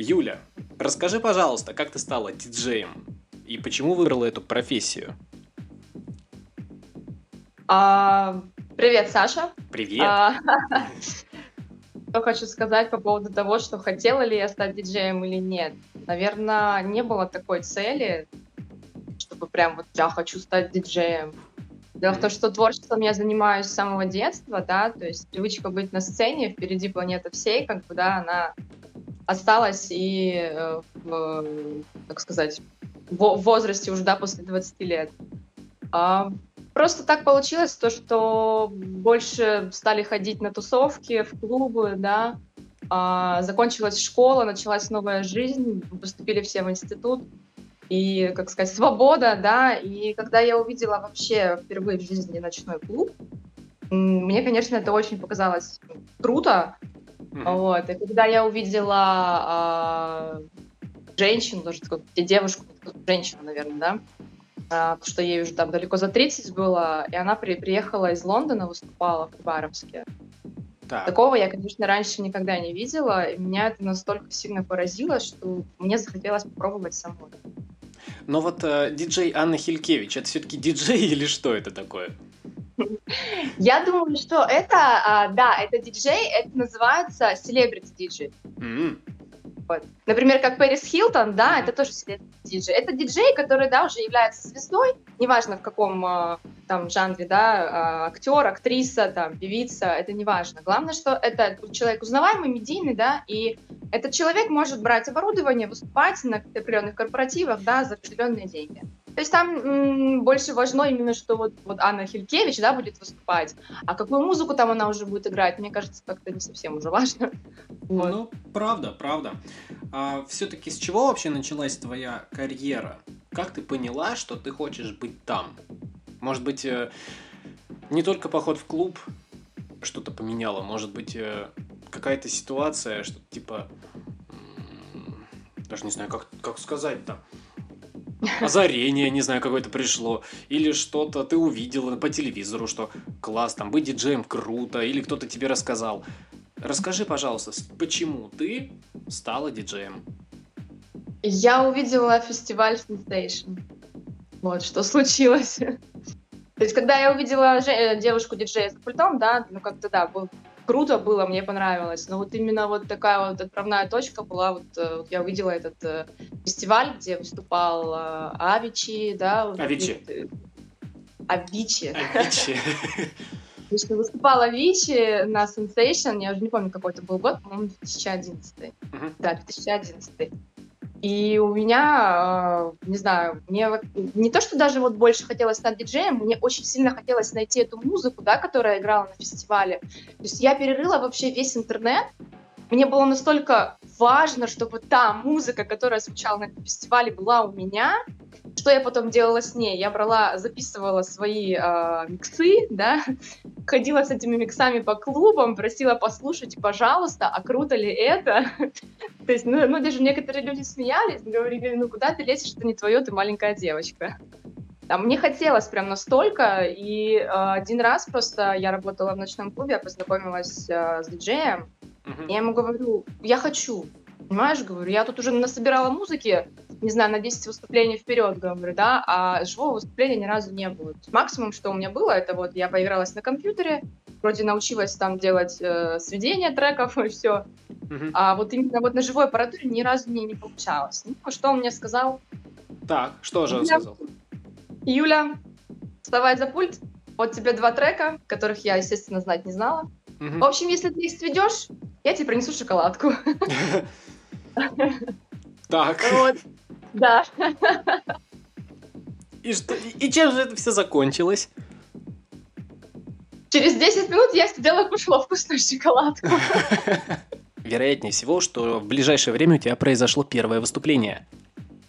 Юля, расскажи, пожалуйста, как ты стала диджеем и почему выбрала эту профессию? А, привет, Саша. Привет. А, что хочу сказать по поводу того, что хотела ли я стать диджеем или нет. Наверное, не было такой цели, чтобы прям вот я хочу стать диджеем. Дело в том, что творчеством я занимаюсь с самого детства, да, то есть привычка быть на сцене, впереди планета всей, как бы, да, она осталась и, э, в, так сказать, в возрасте уже, да, после 20 лет. А, просто так получилось, то, что больше стали ходить на тусовки, в клубы, да, а, закончилась школа, началась новая жизнь, поступили все в институт, и, как сказать, свобода, да, и когда я увидела вообще впервые в жизни ночной клуб, мне, конечно, это очень показалось круто, mm-hmm. вот, и когда я увидела а, женщину, даже девушку, женщину, наверное, да, а, что ей уже там далеко за 30 было, и она при, приехала из Лондона, выступала в Хабаровске. Так. Такого я, конечно, раньше никогда не видела, и меня это настолько сильно поразило, что мне захотелось попробовать самой. Но вот э, диджей Анна Хилькевич, это все-таки диджей или что это такое? Я думаю, что это, а, да, это диджей, это называется celebrity диджей. Вот. Например, как Пэрис Хилтон, да, это тоже диджей. Это диджей, который, да, уже является звездой, неважно в каком э, там жанре, да, э, актер, актриса, там, певица, это не важно. Главное, что это человек узнаваемый, медийный, да, и этот человек может брать оборудование, выступать на определенных корпоративах, да, за определенные деньги. То есть там м, больше важно именно, что вот, вот Анна Хилькевич, да, будет выступать, а какую музыку там она уже будет играть, мне кажется, как-то не совсем уже важно. Вот. Ну, правда, правда. А все-таки с чего вообще началась твоя карьера? Как ты поняла, что ты хочешь быть там? Может быть, э, не только поход в клуб что-то поменяло, может быть, э, какая-то ситуация, что типа, даже не знаю, как, как сказать-то, озарение, не знаю, какое-то пришло, или что-то ты увидела по телевизору, что класс, там, быть диджеем круто, или кто-то тебе рассказал. Расскажи, пожалуйста, почему ты стала диджеем? Я увидела фестиваль Sensation. Вот, что случилось. То есть, когда я увидела э, девушку-диджея за пультом, да, ну, как-то, да, был круто было, мне понравилось. Но вот именно вот такая вот отправная точка была, вот, э, вот я увидела этот э, фестиваль, где выступал э, Авичи, да. Вот, Авичи. Авичи. Авичи. Что выступала Авичи на Sensation, я уже не помню, какой это был год, по-моему, 2011. Uh-huh. Да, 2011. И у меня, э, не знаю, мне не то, что даже вот больше хотелось стать диджеем, мне очень сильно хотелось найти эту музыку, да, которая играла на фестивале. То есть я перерыла вообще весь интернет, мне было настолько важно, чтобы та музыка, которая звучала на этом фестивале, была у меня. Что я потом делала с ней? Я брала, записывала свои э, миксы, да, ходила с этими миксами по клубам, просила послушать, пожалуйста, а круто ли это? То есть, ну, ну, даже некоторые люди смеялись, говорили, ну, куда ты лезешь, это не твое, ты маленькая девочка. А мне хотелось прям настолько, и э, один раз просто я работала в ночном клубе, я познакомилась э, с диджеем, Uh-huh. Я ему говорю, я хочу. Понимаешь, говорю, я тут уже насобирала музыки, не знаю, на 10 выступлений вперед, говорю, да, а живого выступления ни разу не было. Максимум, что у меня было, это вот я поигралась на компьютере, вроде научилась там делать э, сведения треков и все. Uh-huh. А вот именно вот на живой аппаратуре ни разу мне не получалось. Ну, что он мне сказал? Так, что же он сказал? Юля, вставай за пульт, вот тебе два трека, которых я, естественно, знать не знала. Угу. В общем, если ты их сведешь, я тебе принесу шоколадку. Так. Вот. Да. И, что, и чем же это все закончилось? Через 10 минут я сидела и кушала вкусную шоколадку. Вероятнее всего, что в ближайшее время у тебя произошло первое выступление.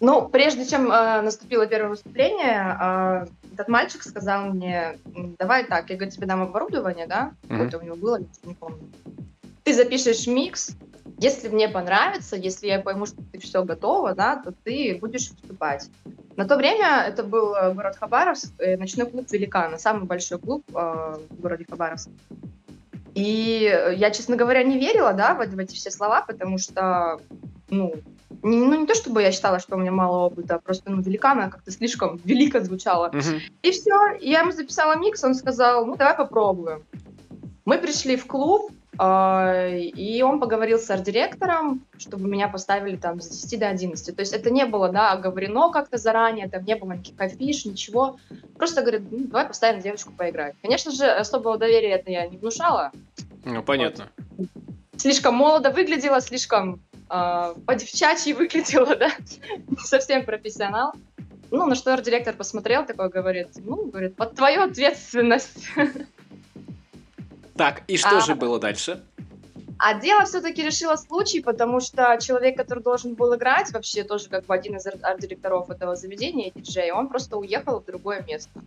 Ну, прежде чем э, наступило первое выступление, э, этот мальчик сказал мне, давай так, я говорю, тебе дам оборудование, да, mm-hmm. какое-то у него было, не помню. Ты запишешь микс, если мне понравится, если я пойму, что ты все готово, да, то ты будешь выступать. На то время это был э, город Хабаровск, э, ночной клуб «Великана», самый большой клуб э, в городе Хабаровск. И я, честно говоря, не верила, да, в, в эти все слова, потому что ну, не, ну, не то чтобы я считала, что у меня мало опыта, а просто, ну, великана как-то слишком велико звучало. Uh-huh. И все, я ему записала микс, он сказал, ну, давай попробуем. Мы пришли в клуб, и он поговорил с арт-директором, чтобы меня поставили там с 10 до 11. То есть это не было, да, оговорено как-то заранее, там не было никаких афиш, ничего. Просто говорит, ну, давай поставим девочку поиграть. Конечно же, особого доверия это я не внушала. Ну, понятно. Вот. Слишком молодо выглядела, слишком э, по-девчачьи выглядела, да, не совсем профессионал. Ну, на что арт-директор посмотрел, такой говорит, ну, говорит, под твою ответственность. Так, и что а, же было дальше? А дело все-таки решило случай, потому что человек, который должен был играть, вообще тоже как бы один из арт-директоров этого заведения, диджей, он просто уехал в другое место.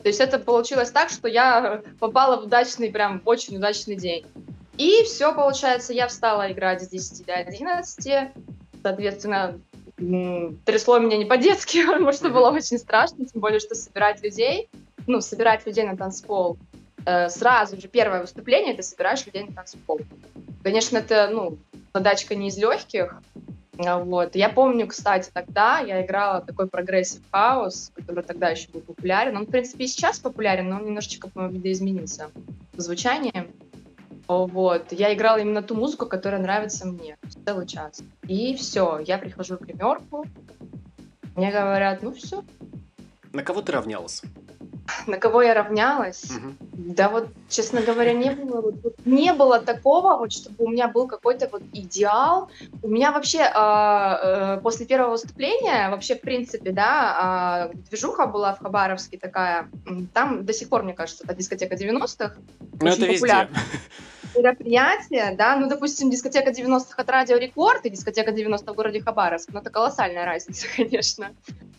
То есть это получилось так, что я попала в удачный, прям очень удачный день. И все, получается, я встала играть с 10 до 11. Соответственно, трясло меня не по-детски, потому что было очень страшно, тем более, что собирать людей, ну, собирать людей на танцпол, э, сразу же первое выступление, ты собираешь людей на танцпол. Конечно, это, ну, задачка не из легких, а вот. Я помню, кстати, тогда я играла такой progressive house, который тогда еще был популярен. Он, в принципе, и сейчас популярен, но он немножечко, по-моему, видоизменился звучанием. Вот. Я играла именно ту музыку, которая нравится мне целый час. И все, я прихожу в гримерку, мне говорят, ну все. На кого ты равнялась? На кого я равнялась? Угу. Да вот, честно говоря, не было, вот, не было такого, вот, чтобы у меня был какой-то вот идеал. У меня вообще э, э, после первого выступления, вообще, в принципе, да, э, движуха была в Хабаровске такая, там до сих пор, мне кажется, это дискотека 90-х. Ну, это везде мероприятие, да, ну, допустим, дискотека 90-х от Радио Рекорд и дискотека 90 в городе Хабаровск, ну, это колоссальная разница, конечно,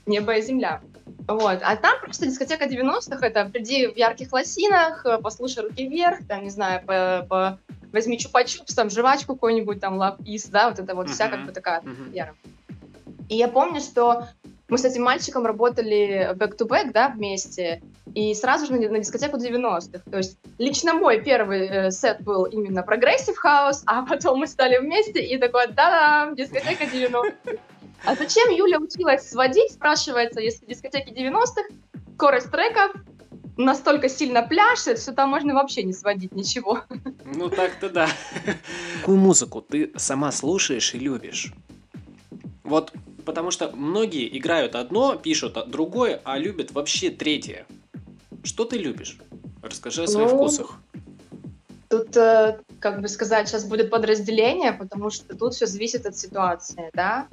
небо и земля. Вот. А там просто дискотека 90-х, это приди в ярких лосинах, послушай руки вверх, там, не знаю, по, по возьми чупа-чупс, там, жвачку какой-нибудь, там, Love Is, да, вот это вот uh-huh. вся как бы такая атмосфера. Uh-huh. И я помню, что мы с этим мальчиком работали back-to-back, да, вместе, и сразу же на, на дискотеку 90-х. То есть лично мой первый э, сет был именно progressive house, а потом мы стали вместе, и такой, да-да, дискотека 90-х. А зачем Юля училась сводить, спрашивается, если дискотеки 90-х, скорость треков, настолько сильно пляшет, что там можно вообще не сводить ничего. Ну так-то да. Какую музыку ты сама слушаешь и любишь? Вот потому что многие играют одно, пишут другое, а любят вообще третье. Что ты любишь? Расскажи о своих ну, вкусах. Тут, э, как бы сказать, сейчас будет подразделение, потому что тут все зависит от ситуации, да.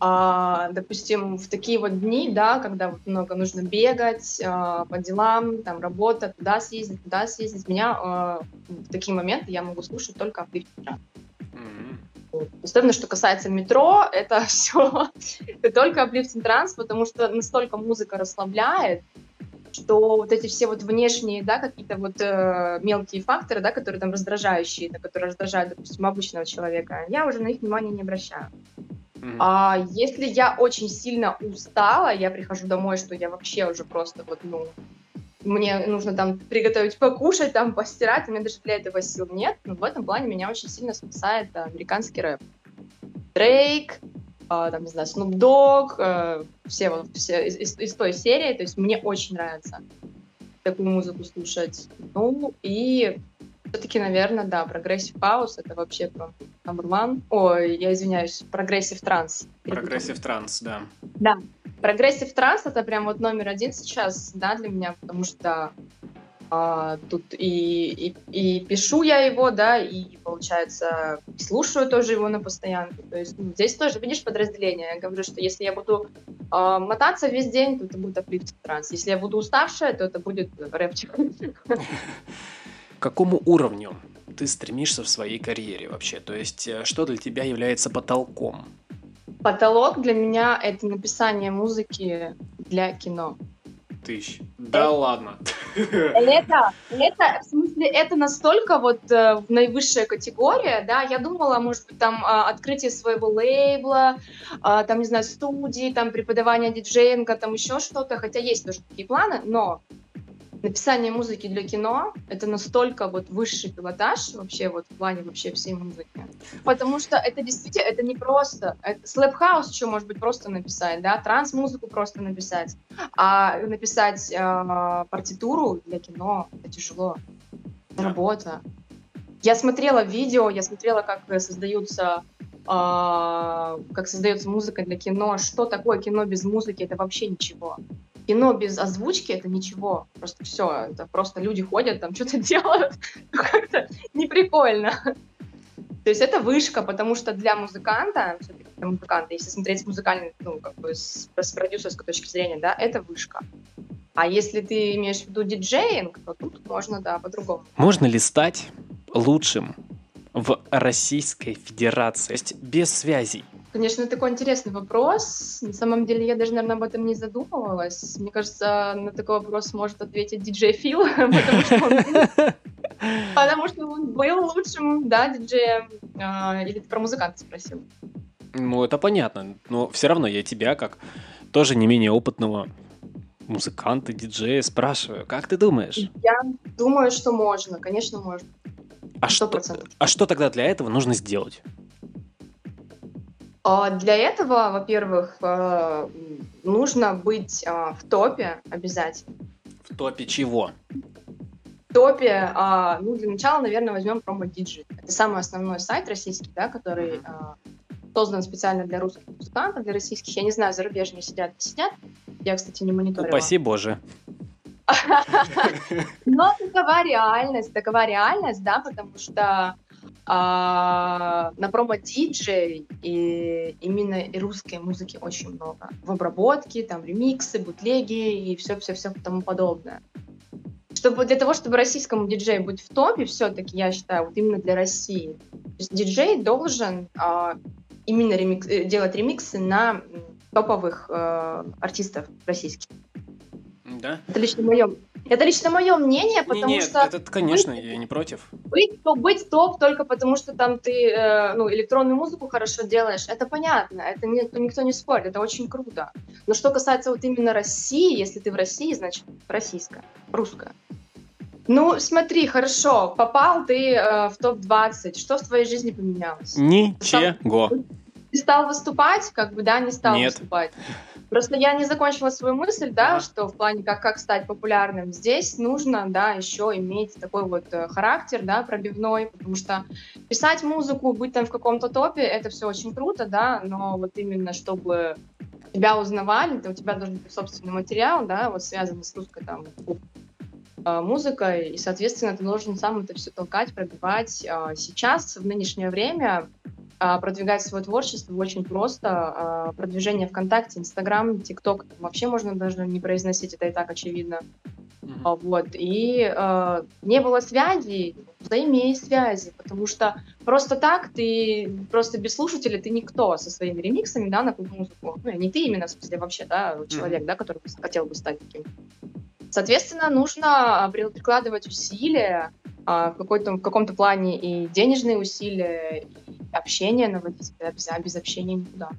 А, допустим, в такие вот дни, да, когда вот много нужно бегать а, по делам, там работа, туда съездить, туда съездить, меня а, в такие моменты я могу слушать только Mm-hmm. Особенно, что касается метро, это все это только Uplifting Trans, потому что настолько музыка расслабляет, что вот эти все вот внешние, да, какие-то вот э, мелкие факторы, да, которые там раздражающие, да, которые раздражают, допустим, обычного человека, я уже на их внимание не обращаю. Mm-hmm. А если я очень сильно устала, я прихожу домой, что я вообще уже просто вот, ну, мне нужно там приготовить покушать, там постирать, у меня даже для этого сил нет. Но в этом плане меня очень сильно спасает американский рэп. Дрейк, э, там, не знаю, Snoop Dogg, э, все, вот, все из, из, из той серии, то есть мне очень нравится такую музыку слушать. Ну, и все-таки, наверное, да, progressive house это вообще про number one. Ой, я извиняюсь, прогрессив транс. Прогрессив транс, да. Да. Progressive trance это прям вот номер один сейчас, да, для меня, потому что а, тут и, и, и пишу я его, да, и, получается, слушаю тоже его на постоянке. То есть ну, здесь тоже, видишь, подразделение. Я говорю, что если я буду а, мотаться весь день, то это будет uplift trance. Если я буду уставшая, то это будет рэпчик. К какому уровню ты стремишься в своей карьере вообще? То есть, э, что для тебя является потолком? Потолок для меня — это написание музыки для кино. Тысяч. Да ладно. Это, это, в смысле, это настолько вот э, наивысшая категория, да, я думала, может быть, там э, открытие своего лейбла, э, там, не знаю, студии, там преподавание диджеинга, там еще что-то, хотя есть тоже такие планы, но написание музыки для кино — это настолько вот высший пилотаж вообще вот в плане вообще всей музыки. Потому что это действительно, это не просто. Slap house что может быть просто написать, да, транс-музыку просто написать. А написать э, партитуру для кино — это тяжело. Это работа. Я смотрела видео, я смотрела, как создаются э, как создается музыка для кино, что такое кино без музыки, это вообще ничего кино без озвучки это ничего. Просто все. Это просто люди ходят, там что-то делают. Как-то неприкольно. То есть это вышка, потому что для музыканта, для музыканта, если смотреть с музыкальной, ну, как бы с, с продюсерской точки зрения, да, это вышка. А если ты имеешь в виду диджеинг, то тут можно, да, по-другому. Можно ли стать лучшим в Российской Федерации, то есть без связей? Конечно, такой интересный вопрос. На самом деле, я даже, наверное, об этом не задумывалась. Мне кажется, на такой вопрос может ответить диджей Фил, потому что он был лучшим, да, диджеем. А, или ты про музыканта спросил? Ну, это понятно. Но все равно я тебя, как тоже не менее опытного музыканта, диджея, спрашиваю, как ты думаешь? Я думаю, что можно, конечно, можно. А что, а что тогда для этого нужно сделать? А, для этого, во-первых, э, нужно быть а, в топе обязательно. В топе чего? В топе, а, ну, для начала, наверное, возьмем Digit. Это самый основной сайт российский, да, который создан специально для русских музыкантов, для российских. Я не знаю, зарубежные сидят, не сидят. Я, кстати, не мониторю. Упаси Боже. Но такова реальность, такова реальность, да, потому что а, на промо-диджей и именно и русской музыки очень много. В обработке, там ремиксы, бутлеги и все-все-все тому подобное. Чтобы для того, чтобы российскому диджею быть в топе, все-таки, я считаю, вот именно для России, то есть диджей должен а, именно ремикс, э, делать ремиксы на топовых э, артистов российских. Да? Это лично мое, это лично мое мнение, потому не, что... это, конечно, быть, я не против. Быть, быть топ только потому, что там ты э, ну, электронную музыку хорошо делаешь, это понятно, это не, никто не спорит, это очень круто. Но что касается вот именно России, если ты в России, значит российская, русская. Ну, смотри, хорошо, попал ты э, в топ-20, что в твоей жизни поменялось? Ничего. Ты стал выступать, как бы, да, не стал Нет. выступать? Просто я не закончила свою мысль, да, что в плане как, как стать популярным. Здесь нужно, да, еще иметь такой вот э, характер, да, пробивной, потому что писать музыку, быть там в каком-то топе, это все очень круто, да, но вот именно чтобы тебя узнавали, то у тебя должен быть собственный материал, да, вот связанный с русской там э, музыкой, и, соответственно, ты должен сам это все толкать, пробивать. А сейчас, в нынешнее время, продвигать свое творчество очень просто. А, продвижение ВКонтакте, Инстаграм, ТикТок вообще можно даже не произносить, это и так очевидно. Mm-hmm. Вот. И э, не было связи, заимей связи, потому что просто так ты, просто без слушателя ты никто со своими ремиксами, да, на музыку. Ну, не ты именно, в смысле, вообще, да, человек, mm-hmm. да, который хотел бы стать таким. Соответственно, нужно прикладывать усилия, в, какой-то, в каком-то плане и денежные усилия, общение наводить, без, без общения никуда.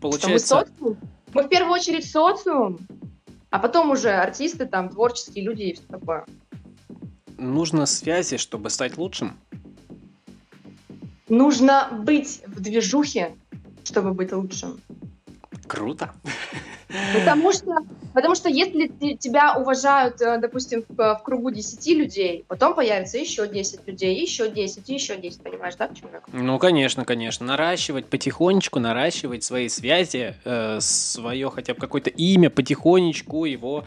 Получается... Мы, мы в первую очередь социум, а потом уже артисты, там, творческие люди и все такое. Нужно связи, чтобы стать лучшим? Нужно быть в движухе, чтобы быть лучшим. Круто. Потому что, потому что если тебя уважают, э, допустим, в, в кругу 10 людей, потом появится еще 10 людей, еще 10, еще 10, понимаешь, да, человек? Ну, конечно, конечно. Наращивать потихонечку, наращивать свои связи, э, свое хотя бы какое-то имя, потихонечку его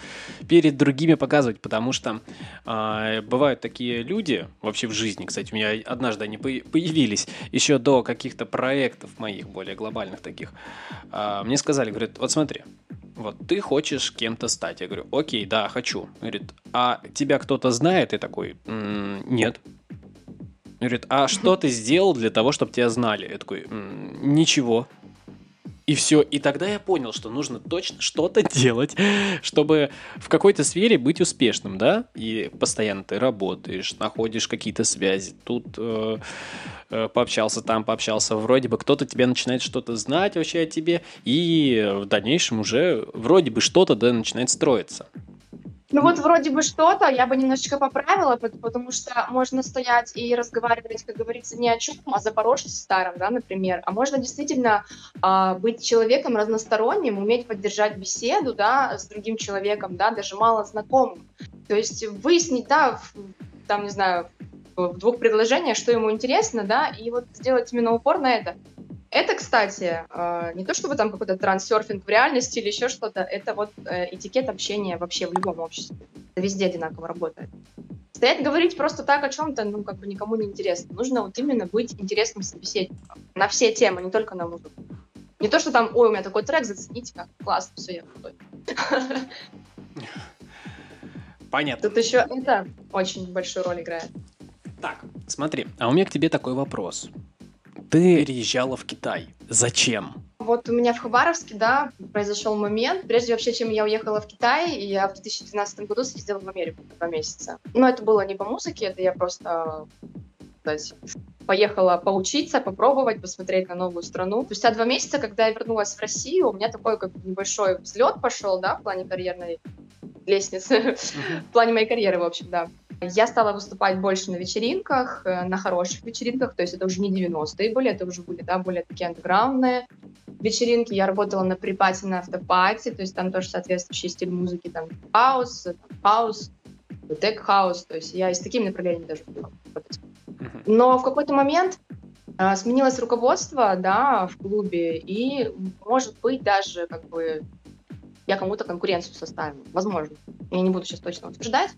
перед другими показывать, потому что э, бывают такие люди, вообще в жизни, кстати, у меня однажды они появились, еще до каких-то проектов моих, более глобальных таких, э, мне сказали, говорят, вот смотри, вот ты хочешь кем-то стать. Я говорю, окей, да, хочу. Говорит, а тебя кто-то знает? И такой, м-м, нет. Говорит, а что ты сделал для того, чтобы тебя знали? Я такой, м-м, ничего. И все. И тогда я понял, что нужно точно что-то делать, чтобы в какой-то сфере быть успешным, да? И постоянно ты работаешь, находишь какие-то связи. Тут э, э, пообщался, там пообщался. Вроде бы кто-то тебя начинает что-то знать вообще о тебе. И в дальнейшем уже вроде бы что-то да, начинает строиться. Ну вот вроде бы что-то, я бы немножечко поправила, потому что можно стоять и разговаривать, как говорится, ни о чем, о Запорожце старом, да, например, а можно действительно э, быть человеком разносторонним, уметь поддержать беседу, да, с другим человеком, да, даже мало знакомым. То есть выяснить, да, в, там, не знаю, в двух предложениях, что ему интересно, да, и вот сделать именно упор на это. Это, кстати, э, не то чтобы там какой-то трансерфинг в реальности или еще что-то, это вот э, этикет общения вообще в любом обществе. Это везде одинаково работает. Стоять говорить просто так о чем-то, ну, как бы никому не интересно. Нужно вот именно быть интересным собеседником на все темы, не только на музыку. Не то, что там, ой, у меня такой трек, зацените, как классно, все, я крутой. Понятно. Тут еще это очень большую роль играет. Так, смотри, а у меня к тебе такой вопрос. Ты переезжала в Китай. Зачем? Вот у меня в Хабаровске, да, произошел момент. Прежде вообще, чем я уехала в Китай, я в 2012 году съездила в Америку два месяца. Но это было не по музыке, это я просто сказать, поехала поучиться, попробовать, посмотреть на новую страну. Спустя два месяца, когда я вернулась в Россию, у меня такой как небольшой взлет пошел, да, в плане карьерной лестницы, в плане моей карьеры, в общем, да. Я стала выступать больше на вечеринках, э, на хороших вечеринках, то есть это уже не 90-е были, это уже были, да, более такие андеграундные вечеринки. Я работала на pre-party, на afterparty, то есть там тоже соответствующий стиль музыки, там хаус, хаус, tech house, то есть я и с такими направлениями даже работать. Но в какой-то момент э, сменилось руководство, да, в клубе, и, может быть, даже как бы я кому-то конкуренцию составила. Возможно. Я не буду сейчас точно утверждать.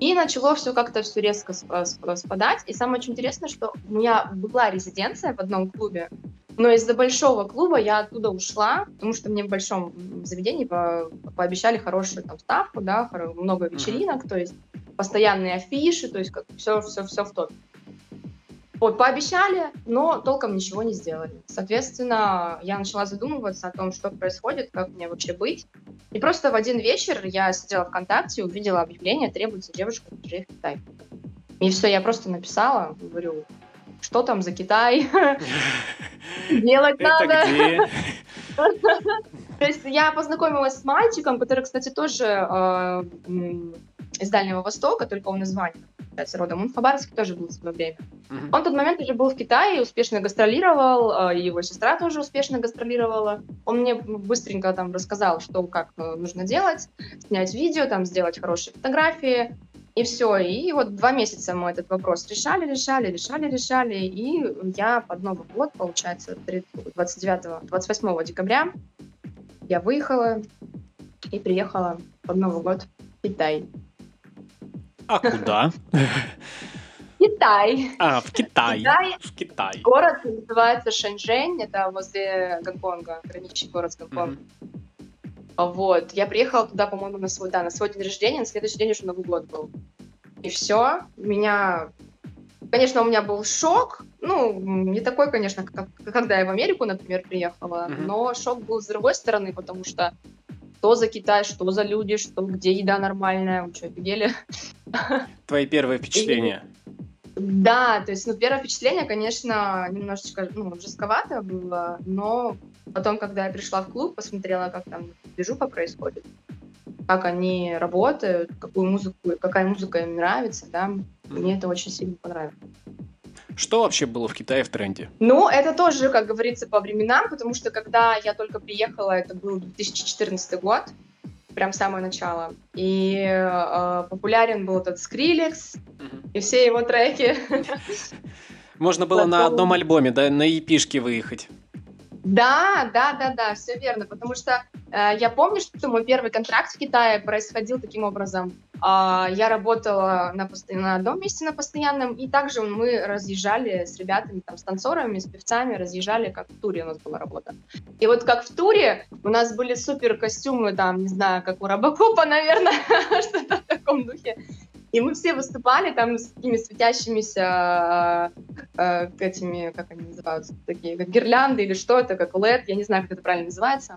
И начало все как-то все резко спадать. И самое очень интересное, что у меня была резиденция в одном клубе, но из-за большого клуба я оттуда ушла, потому что мне в большом заведении по пообещали хорошую там ставку, да, много вечеринок, mm-hmm. то есть постоянные афиши, то есть как все, все, все в топе. Вот, пообещали, но толком ничего не сделали. Соответственно, я начала задумываться о том, что происходит, как мне вообще быть. И просто в один вечер я сидела ВКонтакте, увидела объявление, требуется девушка приезжай в Китай. И все, я просто написала, говорю, что там за Китай? Делать надо. То есть я познакомилась с мальчиком, который, кстати, тоже э, из Дальнего Востока, только он из Вани, кстати, родом. Он в Хабаровске тоже был в свое время. Mm-hmm. Он в тот момент уже был в Китае, успешно гастролировал, и его сестра тоже успешно гастролировала. Он мне быстренько там рассказал, что как э, нужно делать, снять видео, там сделать хорошие фотографии, и все. И вот два месяца мы этот вопрос решали, решали, решали, решали. И я под Новый год, получается, 29-28 декабря я выехала и приехала под Новый год в Китай. А куда? Китай. А, в Китай. Китай. В Китай. Город называется Шэньчжэнь, это возле Гонконга, граничный город с Гонконгом. Mm-hmm. Вот, я приехала туда, по-моему, на свой, да, на свой день рождения, на следующий день уже Новый год был. И все, меня... Конечно, у меня был шок, ну, не такой, конечно, как когда я в Америку, например, приехала, mm-hmm. но шок был с другой стороны, потому что что за Китай, что за люди, что где еда нормальная, вы что, офигели? Твои первые впечатления? Да, то есть, ну, первое впечатление, конечно, немножечко, ну, жестковато было, но потом, когда я пришла в клуб, посмотрела, как там движуха происходит, как они работают, какую музыку, какая музыка им нравится, да, мне это очень сильно понравилось. Что вообще было в Китае в тренде? Ну, это тоже, как говорится, по временам, потому что когда я только приехала, это был 2014 год, прям самое начало. И э, популярен был этот Skrillex mm-hmm. и все его треки. Можно было Потом... на одном альбоме, да, на епишке выехать. Да, да, да, да, все верно, потому что э, я помню, что мой первый контракт в Китае происходил таким образом. Э, я работала на, пост... на одном месте на постоянном, и также мы разъезжали с ребятами, там, с танцорами, с певцами, разъезжали, как в туре у нас была работа. И вот как в туре у нас были супер костюмы, там, не знаю, как у Робокопа, наверное, что-то в таком духе. И мы все выступали там с такими светящимися э, этими, как они называются, такие, как гирлянды или что это, как LED, я не знаю, как это правильно называется.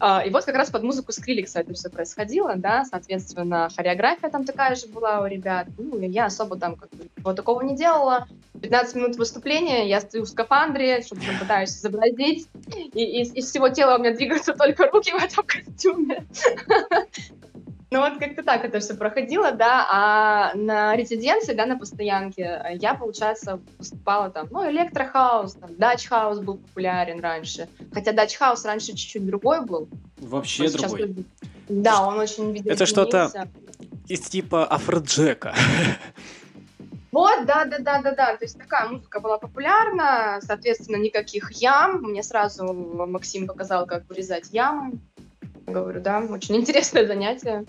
Uh, и вот как раз под музыку Скриликса это все происходило, да, соответственно, хореография там такая же была у ребят. Ну, я особо там как бы вот такого не делала. 15 минут выступления, я стою в скафандре, что-то пытаюсь изобразить, и из всего тела у меня двигаются только руки в этом костюме. Ну вот как-то так это все проходило, да, а на резиденции, да, на постоянке я, получается, выступала там, ну, electro house, там, Dutch house был популярен раньше, хотя Dutch house раньше чуть-чуть другой был. Вообще другой. Сейчас... Да, он очень Это что-то из типа афроджека. Вот, да, да, да, да, да. То есть такая музыка была популярна, соответственно, никаких ям. Мне сразу Максим показал, как вырезать ямы. Говорю, да, очень интересное занятие.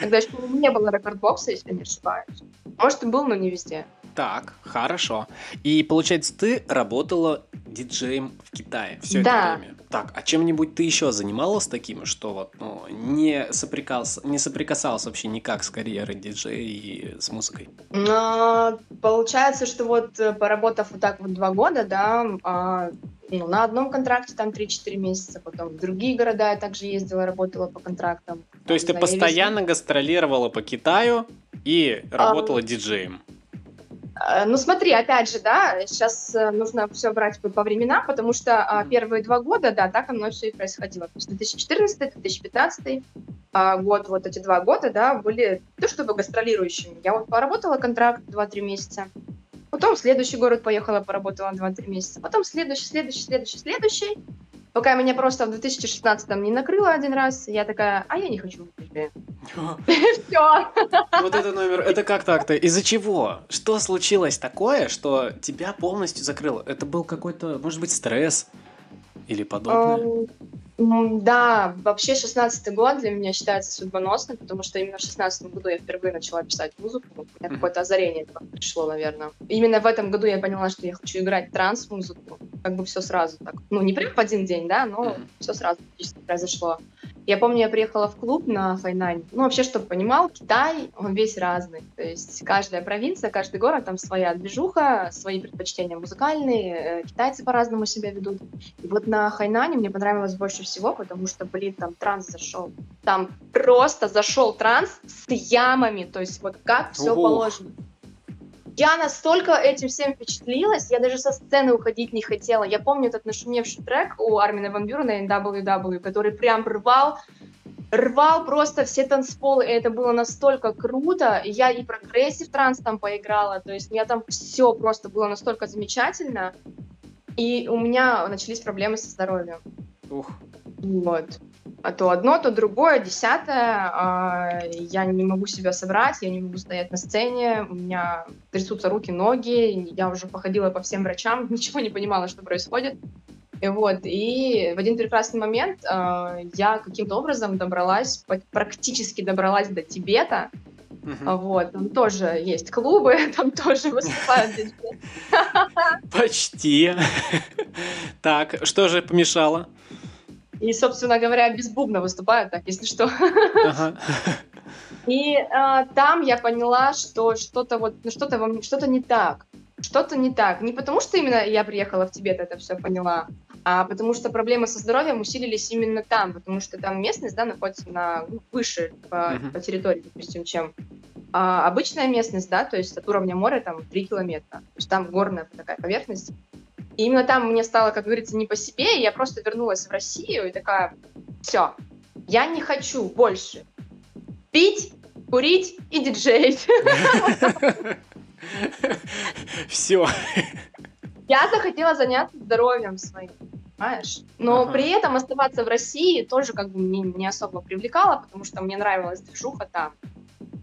Тогда еще не было рекордбокса, если не ошибаюсь. Может, и был, но не везде. Так, хорошо. И получается, ты работала диджеем в Китае все да. это время. Так, а чем-нибудь ты еще занималась таким, что вот ну, не, соприкасался, не соприкасалась вообще никак с карьерой диджея и с музыкой? А, получается, что вот э, поработав вот так вот два года, да, а, ну, на одном контракте там 3-4 месяца, потом в другие города я также ездила, работала по контрактам. То есть ты постоянно гастролировала по Китаю и работала а... диджеем? Э, ну смотри, опять же, да, сейчас э, нужно все брать по временам, потому что а, первые два года, да, так оно все и происходило. То есть 2014-2015 а, год, вот эти два года, да, были то чтобы гастролирующими. Я вот поработала контракт 2-3 месяца, потом в следующий город поехала, поработала 2-3 месяца, потом следующий, следующий, следующий, следующий, Пока меня просто в 2016-м не накрыло один раз, я такая, а я не хочу Все. Вот это номер, это как так-то? Из-за чего? Что случилось такое, что тебя полностью закрыло? Это был какой-то, может быть, стресс или подобное? Да, вообще 16 год для меня считается судьбоносным, потому что именно в 16 году я впервые начала писать музыку. У меня какое-то озарение пришло, наверное. Именно в этом году я поняла, что я хочу играть транс-музыку. Как бы все сразу так. Ну, не прям в один день, да, но все сразу произошло. Я помню, я приехала в клуб на Хайнань. Ну, вообще, чтобы понимал, Китай, он весь разный. То есть каждая провинция, каждый город, там своя движуха, свои предпочтения музыкальные. Э, китайцы по-разному себя ведут. И вот на Хайнане мне понравилось больше всего, потому что, блин, там транс зашел. Там просто зашел транс с ямами. То есть вот как все положено. Я настолько этим всем впечатлилась, я даже со сцены уходить не хотела. Я помню этот нашумевший трек у Армина Ван Бюрена NWW, который прям рвал, рвал просто все танцполы, и это было настолько круто. Я и progressive trance там поиграла, то есть у меня там все просто было настолько замечательно. И у меня начались проблемы со здоровьем. Ух. Вот а то одно, то другое, десятое. А, я не могу себя собрать, я не могу стоять на сцене, у меня трясутся руки, ноги, я уже походила по всем врачам, ничего не понимала, что происходит. И вот, и в один прекрасный момент э, я каким-то образом добралась, практически добралась до Тибета. Uh-huh. Вот, там тоже есть клубы, там тоже выступают Почти. Так, что же помешало? И, собственно говоря, без бубна выступают, так, если что. И э, там я поняла, что что-то вот, ну, что-то во мне, что-то не так. Что-то не так. Не потому, что именно я приехала в Тибет, это все поняла, а потому что проблемы со здоровьем усилились именно там, потому что там местность, да, находится на ну, выше по, uh-huh. по территории, допустим, чем а, обычная местность, да, то есть от уровня моря там 3 километра. То есть там горная такая поверхность. И именно там мне стало, как говорится, не по себе, и я просто вернулась в Россию и такая, все, я не хочу больше пить, курить и диджеить. Все. Я захотела заняться здоровьем своим, понимаешь? Но ага. при этом оставаться в России тоже как бы мне не особо привлекало, потому что мне нравилась движуха там.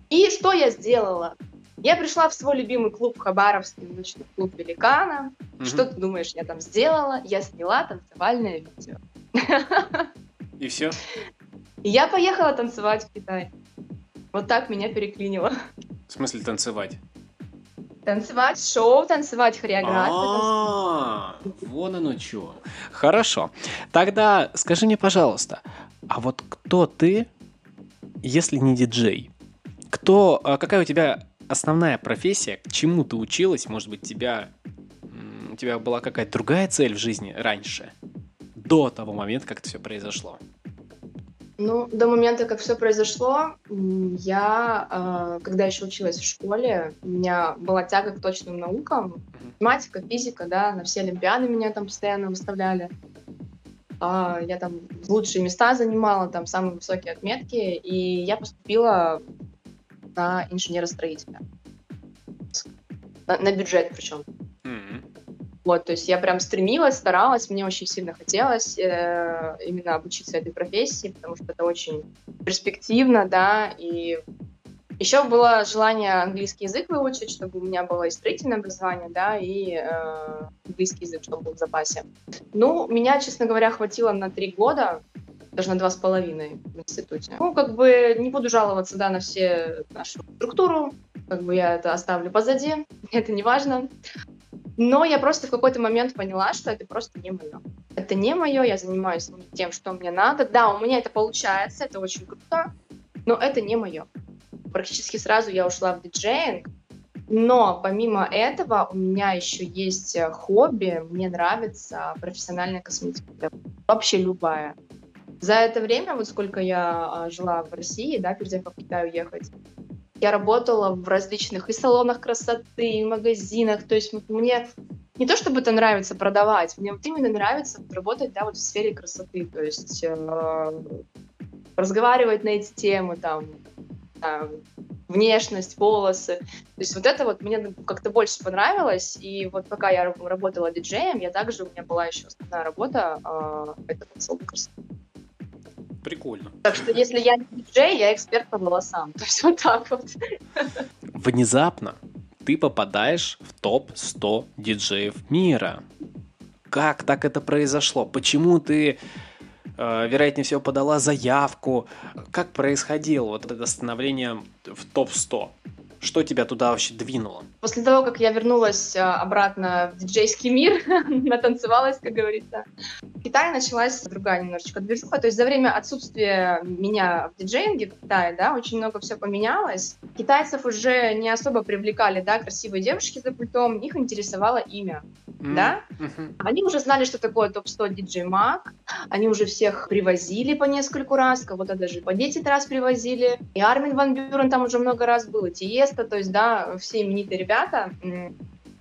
И что я сделала? Я пришла в свой любимый клуб Хабаровский, ночной клуб Великана. Угу. Что ты думаешь, я там сделала? Я сняла танцевальное видео. И все? Я поехала танцевать в Китай. Вот так меня переклинило. В смысле танцевать? Танцевать шоу, танцевать хореографию. А, вон оно что. Хорошо. Тогда скажи мне, пожалуйста, а вот кто ты, если не диджей? Кто, а какая у тебя основная профессия, к чему ты училась, может быть, тебя, у тебя была какая-то другая цель в жизни раньше, до того момента, как это все произошло? Ну, до момента, как все произошло, я, а, когда еще училась в школе, у меня была тяга к точным наукам, математика, физика, да, на все олимпиады меня там постоянно выставляли. а, я там лучшие места занимала, там самые высокие отметки, и я поступила на инженера-строителя. На, на бюджет причем. Mm-hmm. Вот, то есть я прям стремилась, старалась, мне очень сильно хотелось э, именно обучиться этой профессии, потому что это очень перспективно, да, и еще было желание английский язык выучить, чтобы у меня было и строительное образование, да, и э, английский язык, чтобы был в запасе. Ну, меня, честно говоря, хватило на три года, даже на два с половиной в институте. Ну, как бы не буду жаловаться, да, на все нашу структуру, как бы я это оставлю позади, это не важно. Но я просто в какой-то момент поняла, что это просто не мое. Это не мое, я занимаюсь тем, что мне надо. Да, у меня это получается, это очень круто, но это не мое. Практически сразу я ушла в диджеинг, но помимо этого у меня еще есть э, хобби, мне нравится профессиональная косметика. Вообще любая. За это время, вот сколько я а, жила в России, да, перед тем, как в Китай уехать, я работала в различных и салонах красоты, и магазинах. То есть мне не то чтобы это нравится продавать, мне вот именно нравится работать, да, вот в сфере красоты. То есть э, разговаривать на эти темы, там, э, внешность, волосы. То есть вот это вот мне как-то больше понравилось. И вот пока я работала диджеем, я также, у меня была еще основная работа, э, это салон красоты. Прикольно. Так что если я не диджей, я эксперт по волосам. То есть вот так вот. Внезапно ты попадаешь в топ-100 диджеев мира. Как так это произошло? Почему ты, э, вероятнее всего, подала заявку? Как происходило вот это становление в топ-100? Что тебя туда вообще двинуло? После того, как я вернулась а, обратно в диджейский мир, натанцевалась, как говорится, в Китае началась другая немножечко движуха. То есть за время отсутствия меня в диджейнге в Китае, да, очень много все поменялось. Китайцев уже не особо привлекали, да, красивые девушки за пультом, их интересовало имя, mm-hmm. да. Mm-hmm. Они уже знали, что такое топ-100 диджей Мак, они уже всех привозили по нескольку раз, кого-то даже по 10 раз привозили. И Армин Ван Бюрен там уже много раз был, и Тиес место, то есть, да, все именитые ребята,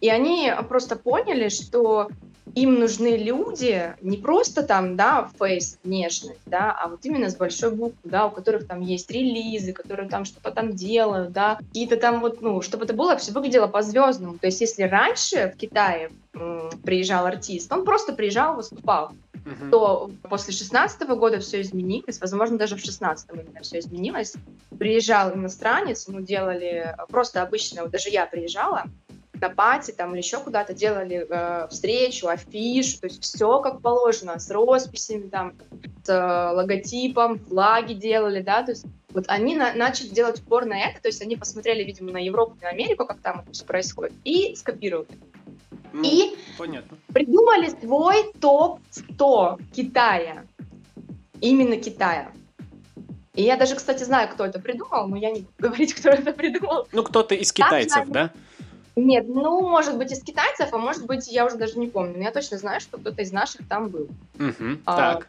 и они просто поняли, что им нужны люди не просто там, да, фейс, внешность, да, а вот именно с большой буквы, да, у которых там есть релизы, которые там что-то там делают, да, какие-то там вот, ну, чтобы это было, все выглядело по-звездному. То есть если раньше в Китае м, приезжал артист, он просто приезжал, выступал, uh-huh. то после 16 года все изменилось, возможно, даже в 16 именно все изменилось. Приезжал иностранец, мы делали просто обычно, вот даже я приезжала, на пати там или еще куда-то делали э, встречу, афишу, то есть все как положено, с росписями там, с э, логотипом, флаги делали, да, то есть вот они на начали делать упор на это, то есть они посмотрели, видимо, на Европу, на Америку, как там это все происходит, и скопировали. Ну, и понятно. придумали свой топ-100 Китая. Именно Китая. И я даже, кстати, знаю, кто это придумал, но я не буду говорить, кто это придумал. Ну, кто-то из китайцев, да? Нет, ну, может быть, из китайцев, а может быть, я уже даже не помню. Но я точно знаю, что кто-то из наших там был. Угу, а, так.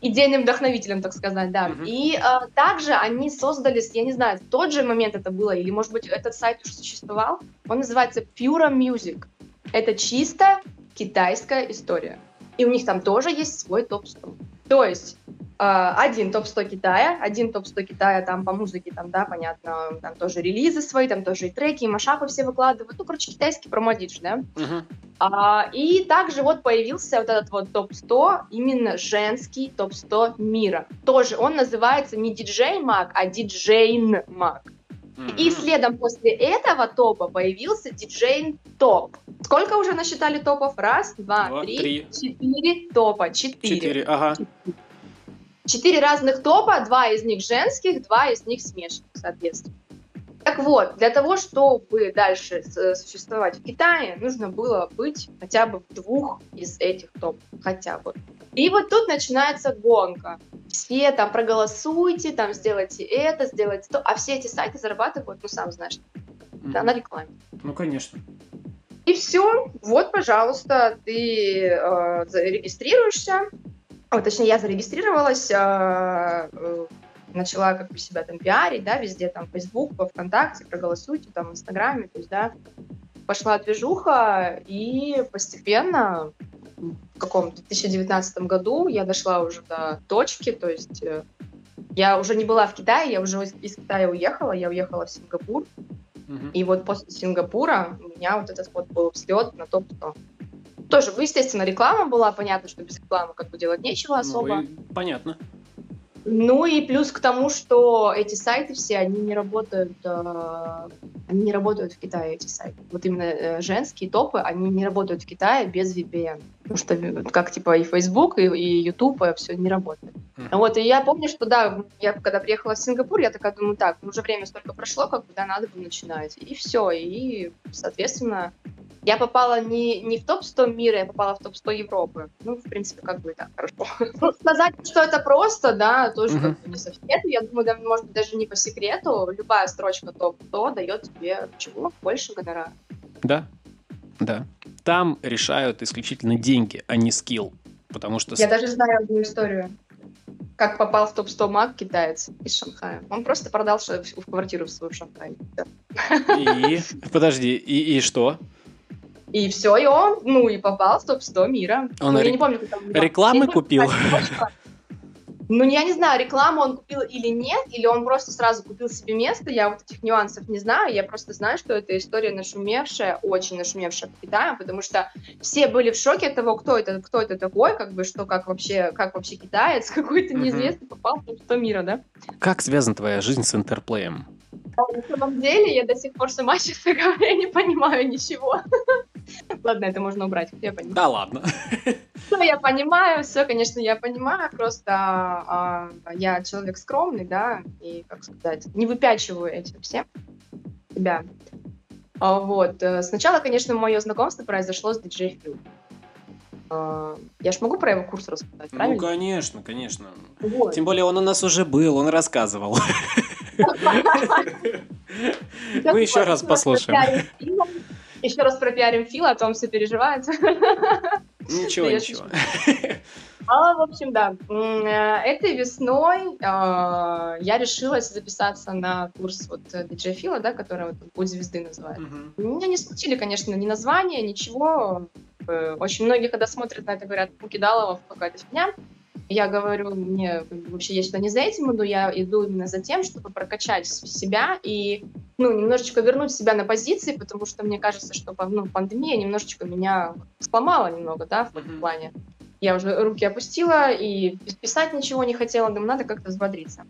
Идейным вдохновителем, так сказать, да. Угу. И а, также они создали, я не знаю, в тот же момент это было, или, может быть, этот сайт уже существовал. Он называется Pura Music. Это чисто китайская история. И у них там тоже есть свой топ-100. То есть Uh, один топ-100 Китая, один топ-100 Китая там по музыке, там, да, понятно, там тоже релизы свои, там тоже и треки, и машапы все выкладывают, ну, короче, китайский промодич, да. Uh-huh. Uh, и также вот появился вот этот вот топ-100, именно женский топ-100 мира. Тоже он называется не диджей Мак, а диджейн Мак. Mm-hmm. И следом после этого топа появился диджейн топ. Сколько уже насчитали топов? Раз, два, два три, три, четыре топа. Четыре. Четыре, ага. Четыре четыре разных топа, два из них женских, два из них смешанных, соответственно. Так вот, для того, чтобы дальше существовать в Китае, нужно было быть хотя бы в двух из этих топов, хотя бы. И вот тут начинается гонка. Все там проголосуйте, там сделайте это, сделайте то, а все эти сайты зарабатывают, ну сам знаешь, mm-hmm. да, на рекламе. Ну, конечно. И все, вот, пожалуйста, ты э, зарегистрируешься, вот, точнее, я зарегистрировалась, а, э, начала как бы себя там пиарить, да, везде там Facebook, во ВКонтакте, проголосуйте, там, в Инстаграме, то есть, да, пошла движуха, и постепенно в каком 2019 году я дошла уже до точки, то есть э, я уже не была в Китае, я уже из Китая уехала, я уехала в Сингапур. Uh-huh. И вот после Сингапура у меня вот этот вот был взлет на то, что тоже, естественно, реклама была, понятно, что без рекламы как бы делать нечего особо. Ну, понятно. Ну и плюс к тому, что эти сайты все, они не работают, э, они не работают в Китае, эти сайты. Вот именно э, женские топы, они не работают в Китае без VPN. Потому что как типа и Facebook, и, и YouTube, и все не работает. Mm-hmm. Вот, и я помню, что да, я когда приехала в Сингапур, я такая думаю, так, ну уже время столько прошло, как бы, да, надо бы начинать. И все, и, соответственно, я попала не, не в топ-100 мира, я попала в топ-100 Европы. Ну, в принципе, как бы и так хорошо. Ну, сказать, что это просто, да, тоже как бы не совсем. Я думаю, да, может быть, даже не по секрету. Любая строчка топ-100 дает тебе чего? Больше гонорара. Да, да. Там решают исключительно деньги, а не скилл. Потому что... Я даже знаю одну историю. Как попал в топ-100 маг китаец из Шанхая. Он просто продал в квартиру в свою в Шанхае. И? Подожди, и, и что? И все, и он, ну, и попал в топ-100 мира. Он ну, я не помню, как там... Рекламы купил? Ну, я не знаю, рекламу он купил или нет, или он просто сразу купил себе место, я вот этих нюансов не знаю, я просто знаю, что эта история нашумевшая, очень нашумевшая по Китаю, потому что все были в шоке от того, кто это, кто это такой, как бы, что, как вообще, как вообще китаец, какой-то неизвестный попал в топ-100 мира, да? Как связана твоя жизнь с интерплеем? На самом деле, я до сих пор сама, честно говоря, не понимаю ничего. Ладно, это можно убрать, я понимаю. Да ладно. Все я понимаю, все, конечно, я понимаю, просто а, я человек скромный, да, и, как сказать, не выпячиваю этим всем себя. А, вот. Э, сначала, конечно, мое знакомство произошло с диджей Фил. А, я ж могу про его курс рассказать, ну, правильно? Ну, конечно, конечно. Вот. Тем более он у нас уже был, он рассказывал. Мы еще раз послушаем. Еще раз пропиарим Фила, а то он все переживает. Ничего, ничего. А, в общем, да. Э, этой весной а, я решилась записаться на курс вот диджей Фила, да, который вот «Путь звезды» называют. Меня не смутили, конечно, ни название, ничего. Э, очень многие, когда смотрят на это, говорят, Пукидалова какая-то фигня. Я говорю, мне вообще я сюда не за этим иду, я иду именно за тем, чтобы прокачать себя и ну, немножечко вернуть себя на позиции, потому что мне кажется, что ну, пандемия немножечко меня сломала немного, да, в этом плане. Я уже руки опустила и писать ничего не хотела, думаю, надо как-то взбодриться.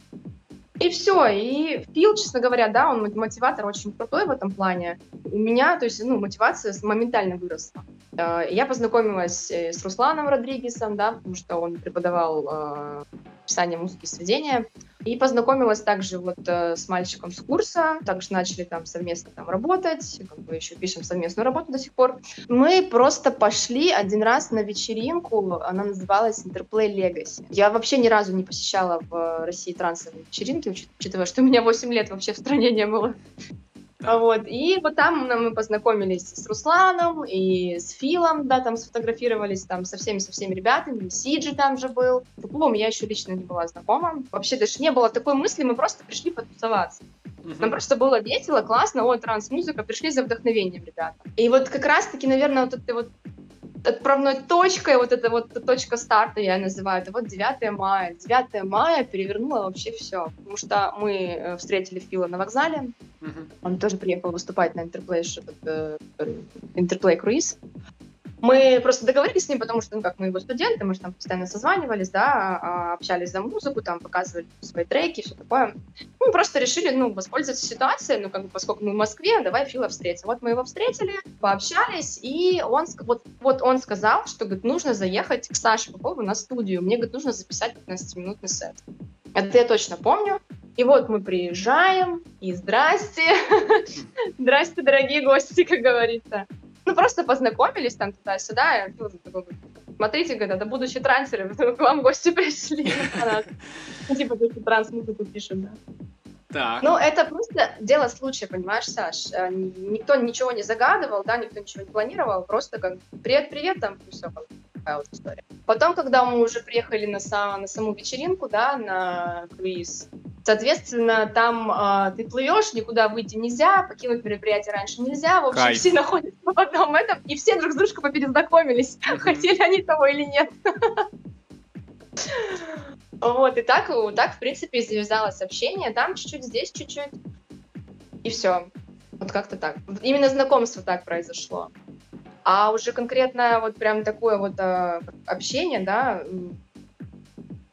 И все, и Фил, честно говоря, да, он мотиватор очень крутой в этом плане. У меня, то есть, ну, мотивация моментально выросла. Э, я познакомилась э, с Русланом Родригесом, да, потому что он преподавал э, писание музыки и сведения. И познакомилась также вот с мальчиком с курса, также начали там совместно там работать, как бы еще пишем совместную работу до сих пор. Мы просто пошли один раз на вечеринку, она называлась Interplay Legacy. Я вообще ни разу не посещала в России трансовые вечеринки, учитывая, что у меня 8 лет вообще в стране не было. Да. Вот. И вот там мы познакомились с Русланом и с Филом, да, там сфотографировались там со всеми, со всеми ребятами, Сиджи там же был. С Кубом я еще лично не была знакома. Вообще даже не было такой мысли, мы просто пришли потусоваться. Нам просто было весело, классно, о, транс-музыка, пришли за вдохновением, ребята. И вот как раз-таки, наверное, вот это вот отправной точкой, вот эта вот точка старта, я называю, это вот 9 мая. 9 мая перевернула вообще все, потому что мы э, встретили Фила на вокзале, uh-huh. он тоже приехал выступать на Интерплей, Интерплей круиз, мы просто договорились с ним, потому что, ну, как мы его студенты, мы же там постоянно созванивались, да, а, общались за музыку, там, показывали свои треки, все такое. Мы просто решили, ну, воспользоваться ситуацией, ну, как бы, поскольку мы в Москве, давай Фила встретим. Вот мы его встретили, пообщались, и он, вот, вот он сказал, что, говорит, нужно заехать к Саше Попову на студию, мне, говорит, нужно записать 15-минутный сет. Это я точно помню. И вот мы приезжаем, и здрасте, здрасте, дорогие гости, как говорится. Ну, просто познакомились там туда-сюда. Смотрите, говорят, это будущие трансеры, к вам гости пришли. Ну, типа, транс-музыку пишем, да. Так. Ну, это просто дело случая, понимаешь, Саш? Э, никто ничего не загадывал, да, никто ничего не планировал, просто как привет-привет, там, и все, такая вот история. Потом, когда мы уже приехали на, сам, на саму вечеринку, да, на круиз, Соответственно, там э, ты плывешь, никуда выйти нельзя, покинуть мероприятие раньше нельзя. В общем, Кайф. все находятся в одном этом, и все друг с дружкой поперезнакомились, mm-hmm. хотели они того или нет. Вот, и так, так, в принципе, завязалось общение. Там чуть-чуть, здесь чуть-чуть. И все. Вот как-то так. Именно знакомство так произошло. А уже конкретно вот прям такое вот э, общение, да,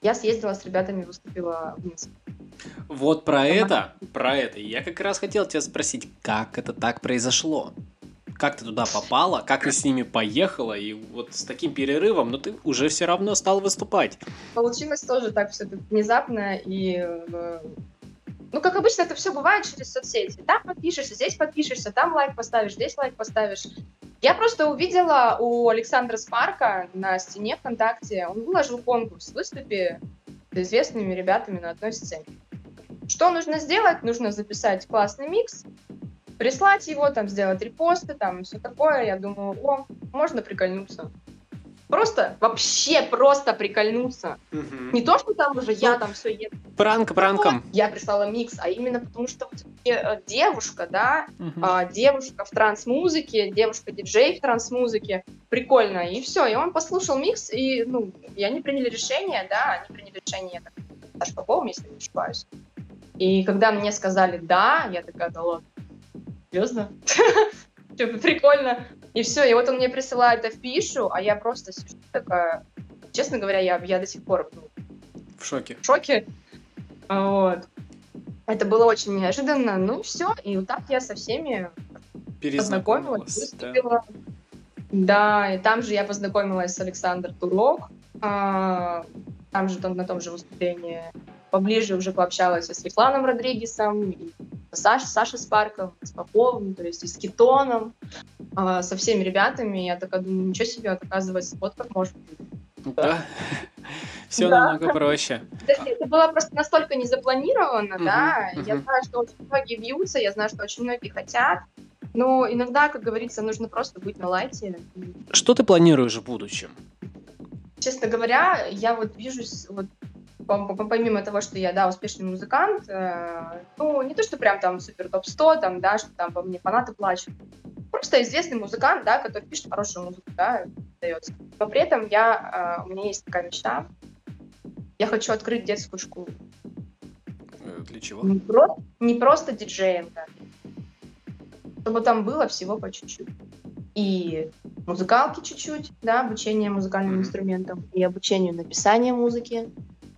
я съездила с ребятами, выступила в Минске. Вот про это, про это. Я как раз хотел тебя спросить, как это так произошло? Как ты туда попала, как ты с ними поехала, и вот с таким перерывом, но ты уже все равно стал выступать. Получилось тоже так все внезапно, и э, ну, как обычно, это все бывает через соцсети. Там подпишешься, здесь подпишешься, там лайк поставишь, здесь лайк поставишь. Я просто увидела у Александра Спарка на стене ВКонтакте, он выложил конкурс «Выступи с известными ребятами на одной сцене». Что нужно сделать? Нужно записать классный микс, прислать его, там, сделать репосты, там, все такое. Я думаю, о, можно прикольнуться. Просто, вообще просто прикольнуться. Угу. Не то, что там уже я ну, там все еду. Пранк пранком. Я прислала микс, а именно потому, что э, девушка, да, угу. а, девушка в транс-музыке, девушка-диджей в транс-музыке, прикольно. И все, и он послушал микс, и, ну, и они приняли решение, да, они приняли решение, так, Саша Поповым, если не ошибаюсь. И когда мне сказали «да», я такая, да ладно, серьезно? Типа, прикольно. И все, и вот он мне присылает это в пишу, а я просто сижу такая... Честно говоря, я, я до сих пор ну, в шоке. В шоке. Вот. Это было очень неожиданно. Ну, все. И вот так я со всеми познакомилась, выступила. Да. да, и там же я познакомилась с Александром Турок. А, там же на том же выступлении поближе уже пообщалась с Светланом Родригесом, и с Сашей, Спарком, с Поповым, то есть и с Китоном, э, со всеми ребятами. Я такая думаю, ничего себе, оказывается, вот как может быть. Да. Все да. намного проще. Это было просто настолько незапланировано, угу, да. Угу. Я знаю, что очень многие бьются, я знаю, что очень многие хотят. Но иногда, как говорится, нужно просто быть на лайте. Что ты планируешь в будущем? Честно говоря, я вот вижу вот помимо того, что я, да, успешный музыкант, э, ну, не то, что прям там супер топ-100, там, да, что там по мне фанаты плачут. Просто известный музыкант, да, который пишет хорошую музыку, да, дается. Но при этом я, э, у меня есть такая мечта. Я хочу открыть детскую школу. Э, для чего? Не, про, не просто диджеинга. Чтобы там было всего по чуть-чуть. И музыкалки чуть-чуть, да, обучение музыкальным mm-hmm. инструментам, и обучению написания музыки,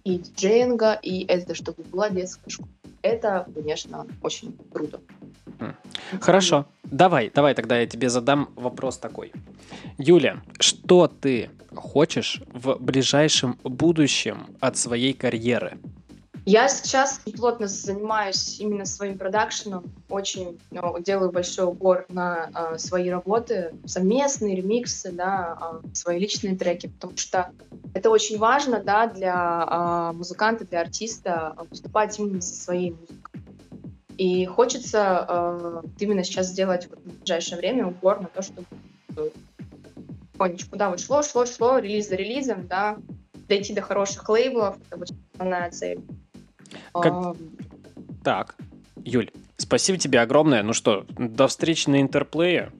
и диджеинга, и это чтобы была детская школа. Это, конечно, очень круто. Хорошо. Давай, давай тогда я тебе задам вопрос такой. Юля, что ты хочешь в ближайшем будущем от своей карьеры? Я сейчас плотно занимаюсь именно своим продакшеном, очень ну, делаю большой упор на э, свои работы, совместные ремиксы, да, э, свои личные треки, потому что это очень важно, да, для э, музыканта, для артиста выступать именно со своей музыкой. И хочется э, именно сейчас сделать вот, в ближайшее время упор на то, чтобы потихонечку, да, вот шло, шло, шло, релиз за релизом, да, дойти до хороших лейблов, это вот основная цель. Как... А... Так, Юль, спасибо тебе огромное. Ну что, до встречи на Интерплее.